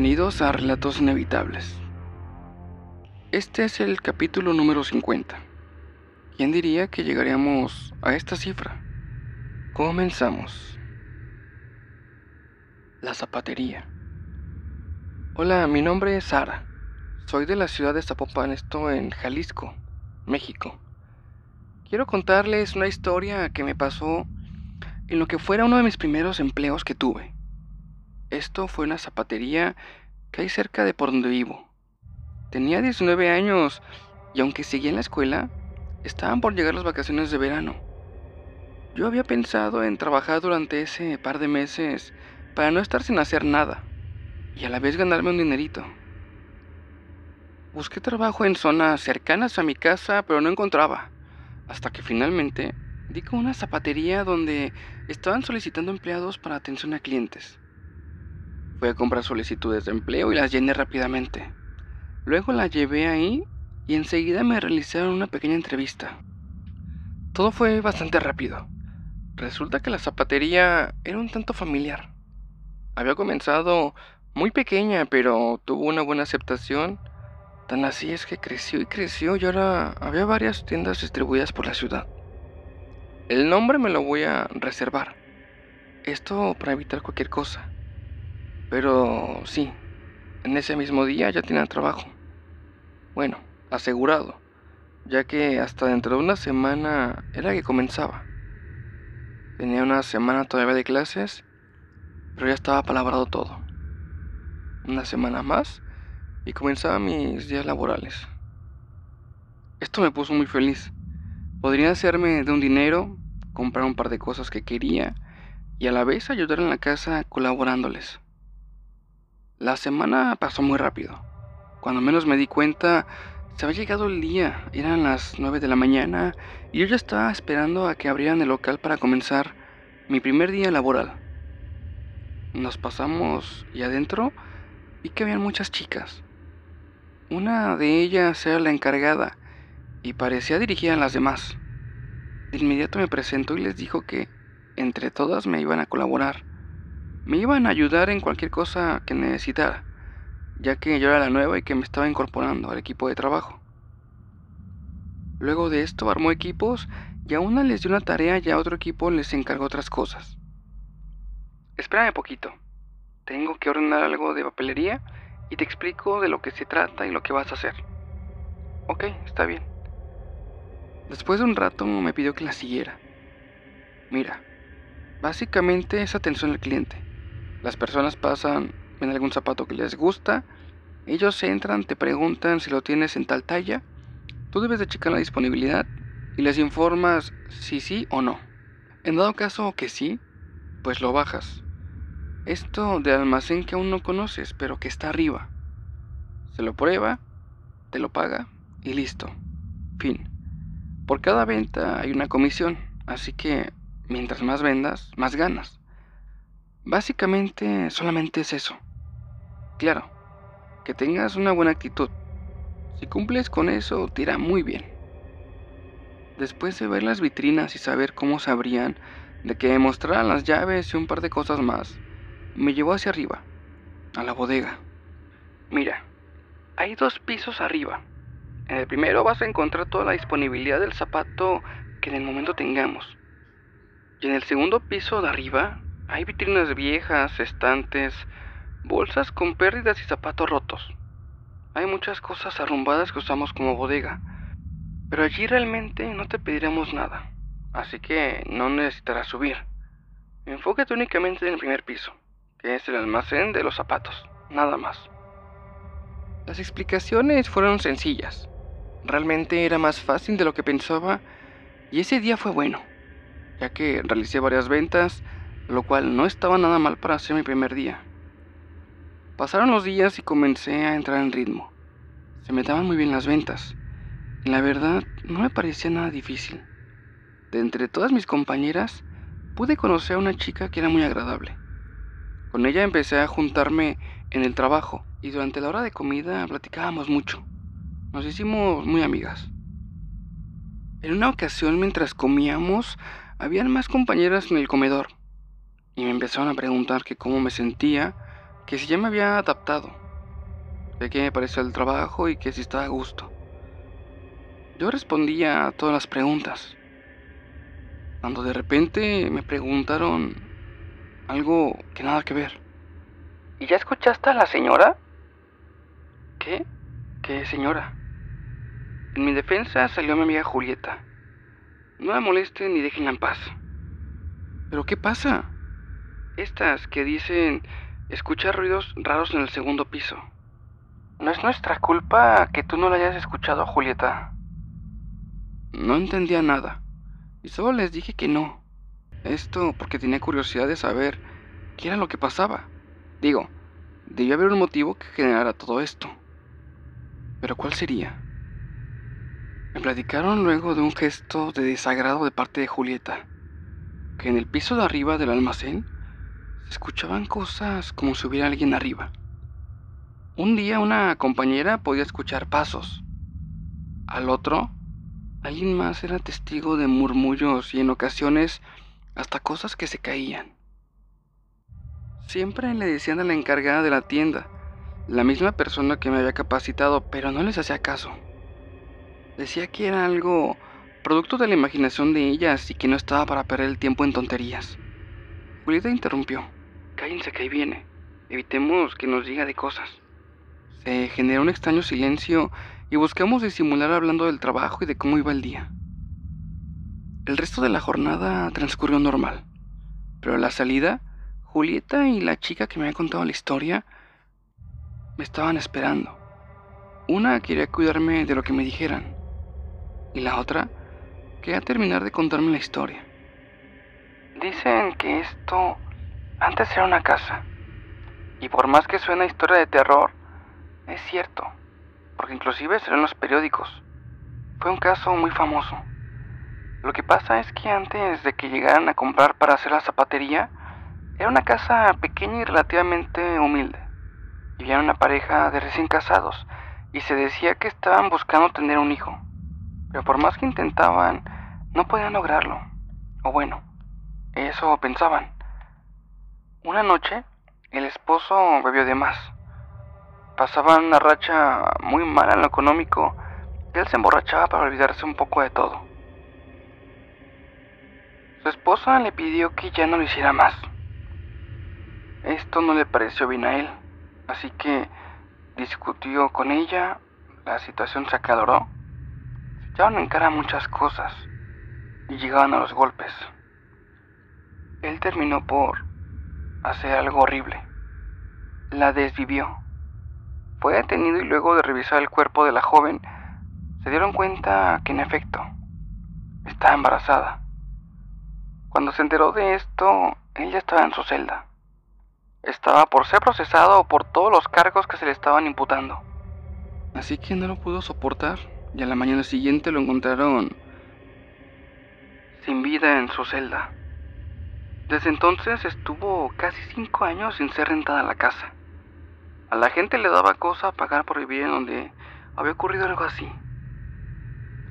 Bienvenidos a Relatos Inevitables. Este es el capítulo número 50. ¿Quién diría que llegaríamos a esta cifra? Comenzamos. La zapatería. Hola, mi nombre es Sara. Soy de la ciudad de Zapopan, esto en Jalisco, México. Quiero contarles una historia que me pasó en lo que fuera uno de mis primeros empleos que tuve. Esto fue una zapatería que hay cerca de por donde vivo. Tenía 19 años y aunque seguía en la escuela, estaban por llegar las vacaciones de verano. Yo había pensado en trabajar durante ese par de meses para no estar sin hacer nada y a la vez ganarme un dinerito. Busqué trabajo en zonas cercanas a mi casa, pero no encontraba, hasta que finalmente di con una zapatería donde estaban solicitando empleados para atención a clientes. Fui a comprar solicitudes de empleo y las llené rápidamente. Luego la llevé ahí y enseguida me realizaron una pequeña entrevista. Todo fue bastante rápido. Resulta que la zapatería era un tanto familiar. Había comenzado muy pequeña, pero tuvo una buena aceptación. Tan así es que creció y creció y ahora había varias tiendas distribuidas por la ciudad. El nombre me lo voy a reservar. Esto para evitar cualquier cosa. Pero sí, en ese mismo día ya tenía trabajo. Bueno, asegurado, ya que hasta dentro de una semana era que comenzaba. Tenía una semana todavía de clases, pero ya estaba palabrado todo. Una semana más y comenzaba mis días laborales. Esto me puso muy feliz. Podría hacerme de un dinero, comprar un par de cosas que quería y a la vez ayudar en la casa colaborándoles. La semana pasó muy rápido. Cuando menos me di cuenta, se había llegado el día. Eran las 9 de la mañana y yo ya estaba esperando a que abrieran el local para comenzar mi primer día laboral. Nos pasamos y adentro vi que habían muchas chicas. Una de ellas era la encargada y parecía dirigida a las demás. De inmediato me presentó y les dijo que entre todas me iban a colaborar me iban a ayudar en cualquier cosa que necesitara, ya que yo era la nueva y que me estaba incorporando al equipo de trabajo. Luego de esto armó equipos y a una les dio una tarea y a otro equipo les encargó otras cosas. Espérame poquito. Tengo que ordenar algo de papelería y te explico de lo que se trata y lo que vas a hacer. Ok, está bien. Después de un rato me pidió que la siguiera. Mira, básicamente es atención al cliente. Las personas pasan, ven algún zapato que les gusta, ellos entran, te preguntan si lo tienes en tal talla, tú debes de checar la disponibilidad y les informas si sí o no. En dado caso que sí, pues lo bajas. Esto de almacén que aún no conoces, pero que está arriba. Se lo prueba, te lo paga y listo. Fin. Por cada venta hay una comisión, así que mientras más vendas, más ganas. Básicamente solamente es eso. Claro, que tengas una buena actitud. Si cumples con eso, te muy bien. Después de ver las vitrinas y saber cómo se abrían, de que mostraran las llaves y un par de cosas más, me llevó hacia arriba, a la bodega. Mira, hay dos pisos arriba. En el primero vas a encontrar toda la disponibilidad del zapato que en el momento tengamos. Y en el segundo piso de arriba hay vitrinas viejas, estantes, bolsas con pérdidas y zapatos rotos. Hay muchas cosas arrumbadas que usamos como bodega, pero allí realmente no te pediremos nada, así que no necesitarás subir. Enfócate únicamente en el primer piso, que es el almacén de los zapatos, nada más. Las explicaciones fueron sencillas. Realmente era más fácil de lo que pensaba y ese día fue bueno, ya que realicé varias ventas, lo cual no estaba nada mal para ser mi primer día. Pasaron los días y comencé a entrar en ritmo. Se me daban muy bien las ventas. La verdad, no me parecía nada difícil. De entre todas mis compañeras, pude conocer a una chica que era muy agradable. Con ella empecé a juntarme en el trabajo y durante la hora de comida platicábamos mucho. Nos hicimos muy amigas. En una ocasión mientras comíamos, habían más compañeras en el comedor y me empezaron a preguntar que cómo me sentía, que si ya me había adaptado, de qué me pareció el trabajo y que si estaba a gusto. Yo respondía a todas las preguntas, cuando de repente me preguntaron algo que nada que ver. ¿Y ya escuchaste a la señora? ¿Qué? ¿Qué señora? En mi defensa salió mi amiga Julieta. No la molesten ni déjenla en paz. ¿Pero qué pasa? Estas que dicen escuchar ruidos raros en el segundo piso. No es nuestra culpa que tú no la hayas escuchado, Julieta. No entendía nada. Y solo les dije que no. Esto porque tenía curiosidad de saber qué era lo que pasaba. Digo, debía haber un motivo que generara todo esto. Pero ¿cuál sería? Me platicaron luego de un gesto de desagrado de parte de Julieta, que en el piso de arriba del almacén escuchaban cosas como si hubiera alguien arriba. Un día una compañera podía escuchar pasos. Al otro, alguien más era testigo de murmullos y en ocasiones hasta cosas que se caían. Siempre le decían a la encargada de la tienda, la misma persona que me había capacitado, pero no les hacía caso. Decía que era algo producto de la imaginación de ellas y que no estaba para perder el tiempo en tonterías. Julieta interrumpió. Cállense que ahí viene. Evitemos que nos diga de cosas. Se generó un extraño silencio y buscamos disimular hablando del trabajo y de cómo iba el día. El resto de la jornada transcurrió normal, pero a la salida, Julieta y la chica que me había contado la historia me estaban esperando. Una quería cuidarme de lo que me dijeran, y la otra quería terminar de contarme la historia. Dicen que esto antes era una casa. Y por más que suena historia de terror, es cierto. Porque inclusive salió en los periódicos. Fue un caso muy famoso. Lo que pasa es que antes de que llegaran a comprar para hacer la zapatería, era una casa pequeña y relativamente humilde. Vivían una pareja de recién casados y se decía que estaban buscando tener un hijo pero por más que intentaban, no podían lograrlo. O bueno, eso pensaban. Una noche, el esposo bebió de más. Pasaban una racha muy mala en lo económico y él se emborrachaba para olvidarse un poco de todo. Su esposa le pidió que ya no lo hiciera más. Esto no le pareció bien a él, así que discutió con ella, la situación se acaloró Echaban en cara muchas cosas y llegaban a los golpes. Él terminó por hacer algo horrible. La desvivió. Fue detenido y luego de revisar el cuerpo de la joven, se dieron cuenta que en efecto estaba embarazada. Cuando se enteró de esto, ella estaba en su celda. Estaba por ser procesado por todos los cargos que se le estaban imputando. Así que no lo pudo soportar y a la mañana siguiente lo encontraron sin vida en su celda. Desde entonces estuvo casi cinco años sin ser rentada la casa. A la gente le daba cosa pagar por vivir en donde había ocurrido algo así.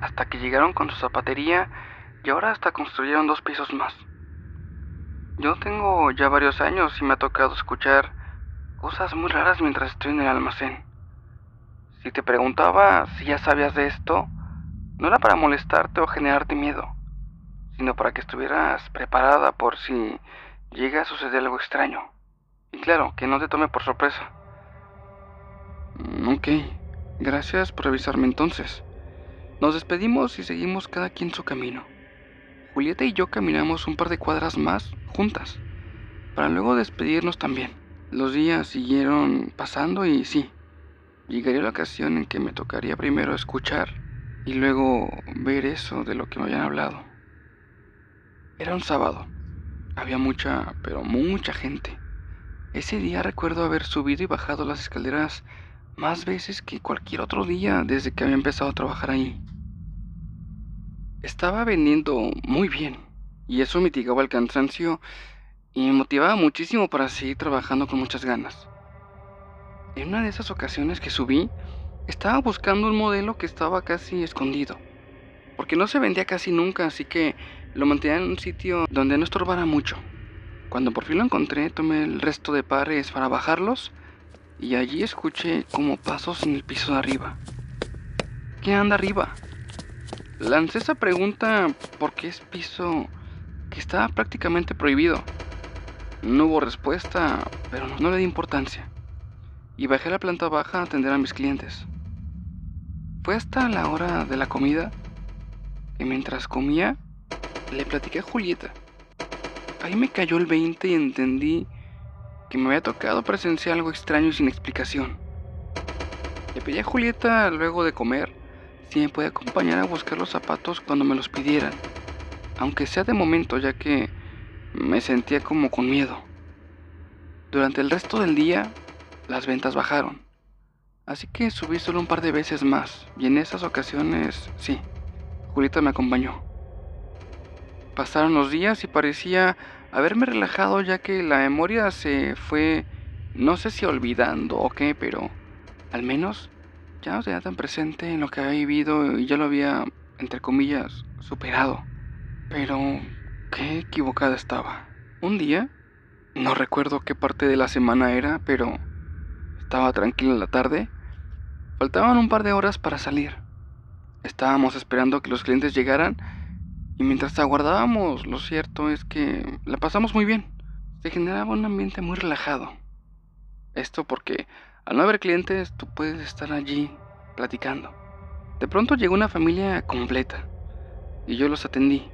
Hasta que llegaron con su zapatería y ahora hasta construyeron dos pisos más. Yo tengo ya varios años y me ha tocado escuchar cosas muy raras mientras estoy en el almacén. Si te preguntaba si ya sabías de esto, no era para molestarte o generarte miedo, sino para que estuvieras preparada por si llega a suceder algo extraño. Y claro, que no te tome por sorpresa. Mm, ok, gracias por avisarme entonces. Nos despedimos y seguimos cada quien su camino. Julieta y yo caminamos un par de cuadras más juntas, para luego despedirnos también. Los días siguieron pasando y sí, llegaría la ocasión en que me tocaría primero escuchar y luego ver eso de lo que me habían hablado. Era un sábado. Había mucha, pero mucha gente. Ese día recuerdo haber subido y bajado las escaleras más veces que cualquier otro día desde que había empezado a trabajar ahí. Estaba vendiendo muy bien y eso mitigaba el cansancio y me motivaba muchísimo para seguir trabajando con muchas ganas. En una de esas ocasiones que subí, estaba buscando un modelo que estaba casi escondido, porque no se vendía casi nunca, así que lo mantenía en un sitio donde no estorbara mucho. Cuando por fin lo encontré, tomé el resto de pares para bajarlos y allí escuché como pasos en el piso de arriba. ¿Qué anda arriba? Lancé esa pregunta porque es piso que estaba prácticamente prohibido. No hubo respuesta, pero no le di importancia. Y bajé a la planta baja a atender a mis clientes. Fue hasta la hora de la comida que mientras comía le platiqué a Julieta. Ahí me cayó el 20 y entendí que me había tocado presenciar algo extraño y sin explicación. Le pedí a Julieta luego de comer si me podía acompañar a buscar los zapatos cuando me los pidieran, aunque sea de momento ya que me sentía como con miedo. Durante el resto del día, las ventas bajaron, así que subí solo un par de veces más, y en esas ocasiones, sí, Julieta me acompañó. Pasaron los días y parecía haberme relajado ya que la memoria se fue, no sé si olvidando o qué, pero al menos ya no tenía tan presente en lo que había vivido y ya lo había, entre comillas, superado. Pero qué equivocada estaba. Un día, no recuerdo qué parte de la semana era, pero estaba tranquila la tarde. Faltaban un par de horas para salir. Estábamos esperando que los clientes llegaran y mientras aguardábamos, lo cierto es que la pasamos muy bien. Se generaba un ambiente muy relajado. Esto porque al no haber clientes, tú puedes estar allí platicando. De pronto llegó una familia completa y yo los atendí.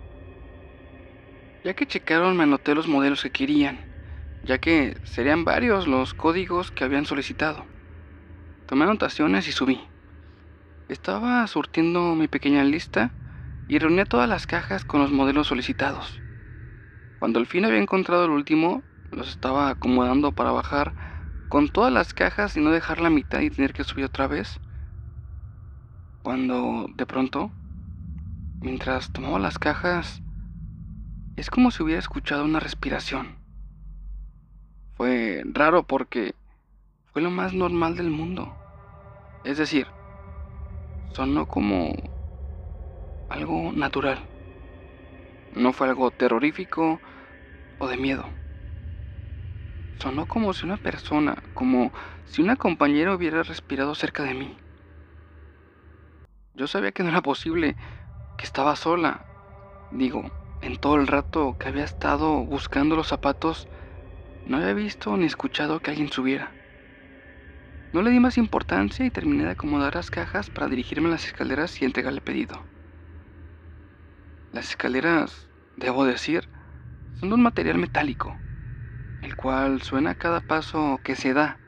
Ya que checaron, me anoté los modelos que querían, ya que serían varios los códigos que habían solicitado. Tomé anotaciones y subí. Estaba surtiendo mi pequeña lista y reuní todas las cajas con los modelos solicitados. Cuando al fin había encontrado el último, los estaba acomodando para bajar con todas las cajas y no dejar la mitad y tener que subir otra vez. Cuando de pronto, mientras tomaba las cajas, es como si hubiera escuchado una respiración. Fue raro porque fue lo más normal del mundo. Es decir, sonó como algo natural. No fue algo terrorífico o de miedo. Sonó como si una persona, como si una compañera hubiera respirado cerca de mí. Yo sabía que no era posible, que estaba sola. Digo, en todo el rato que había estado buscando los zapatos, no había visto ni escuchado que alguien subiera. No le di más importancia y terminé de acomodar las cajas para dirigirme a las escaleras y entregarle el pedido. Las escaleras, debo decir, son de un material metálico, el cual suena a cada paso que se da,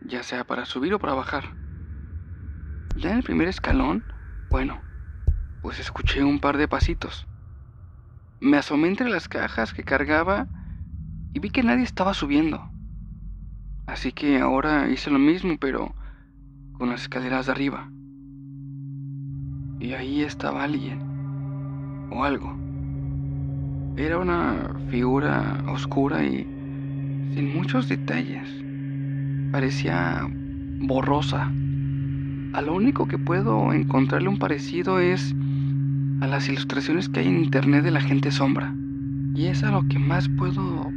ya sea para subir o para bajar. Ya en el primer escalón, bueno, pues escuché un par de pasitos. Me asomé entre las cajas que cargaba y vi que nadie estaba subiendo. Así que ahora hice lo mismo, pero con las escaleras de arriba. Y ahí estaba alguien o algo. Era una figura oscura y sin muchos detalles. Parecía borrosa. A lo único que puedo encontrarle un parecido es a las ilustraciones que hay en internet de la gente sombra. Y es a lo que más puedo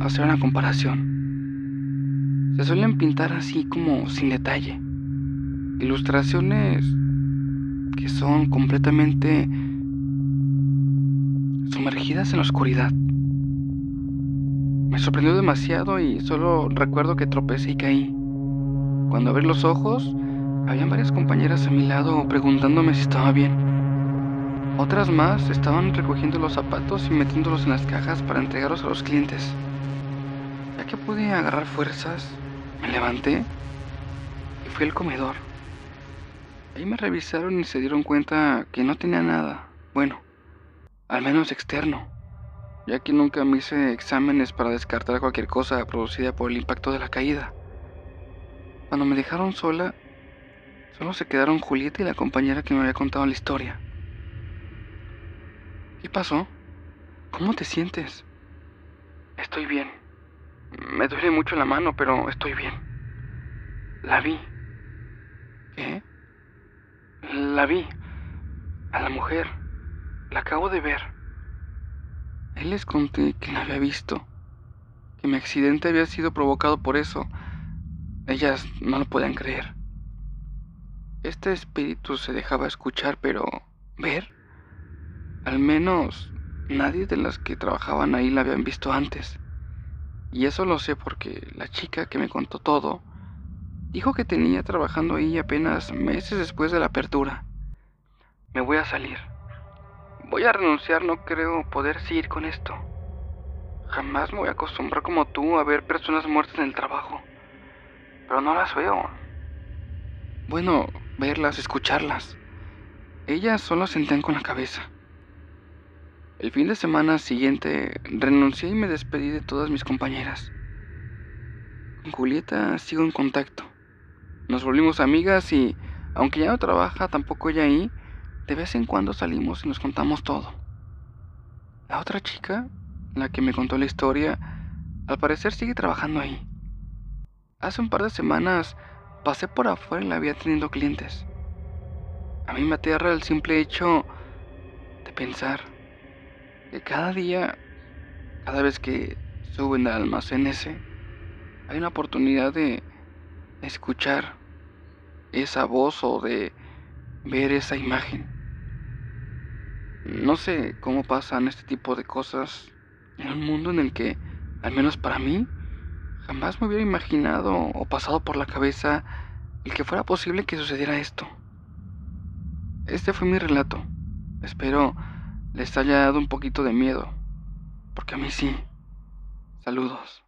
hacer una comparación. Se suelen pintar así como sin detalle. Ilustraciones que son completamente sumergidas en la oscuridad. Me sorprendió demasiado y solo recuerdo que tropecé y caí. Cuando abrí los ojos, habían varias compañeras a mi lado preguntándome si estaba bien. Otras más estaban recogiendo los zapatos y metiéndolos en las cajas para entregarlos a los clientes. Ya que pude agarrar fuerzas, me levanté y fui al comedor. Ahí me revisaron y se dieron cuenta que no tenía nada. Bueno, al menos externo, ya que nunca me hice exámenes para descartar cualquier cosa producida por el impacto de la caída. Cuando me dejaron sola, solo se quedaron Julieta y la compañera que me había contado la historia. ¿Qué pasó? ¿Cómo te sientes? Estoy bien. Me duele mucho la mano, pero estoy bien. La vi. ¿Qué? La vi. A la mujer. La acabo de ver. Él les conté que la había visto. que mi accidente había sido provocado por eso. Ellas no lo podían creer. Este espíritu se dejaba escuchar, pero ver, al menos nadie de las que trabajaban ahí la habían visto antes. Y eso lo sé porque la chica que me contó todo dijo que tenía trabajando ahí apenas meses después de la apertura. Me voy a salir. Voy a renunciar, no creo poder seguir con esto. Jamás me voy a acostumbrar como tú a ver personas muertas en el trabajo. Pero no las veo. Bueno, verlas, escucharlas. Ellas solo sentían con la cabeza. El fin de semana siguiente renuncié y me despedí de todas mis compañeras. Con Julieta sigo en contacto. Nos volvimos amigas y, aunque ya no trabaja tampoco ella ahí, de vez en cuando salimos y nos contamos todo. La otra chica, la que me contó la historia, al parecer sigue trabajando ahí. Hace un par de semanas pasé por afuera y la vi teniendo clientes. A mí me aterra el simple hecho de pensar que cada día, cada vez que suben al almacén ese, hay una oportunidad de escuchar esa voz o de ver esa imagen. No sé cómo pasan este tipo de cosas en un mundo en el que, al menos para mí, jamás me hubiera imaginado o pasado por la cabeza el que fuera posible que sucediera esto. Este fue mi relato. Espero les haya dado un poquito de miedo, porque a mí sí. Saludos.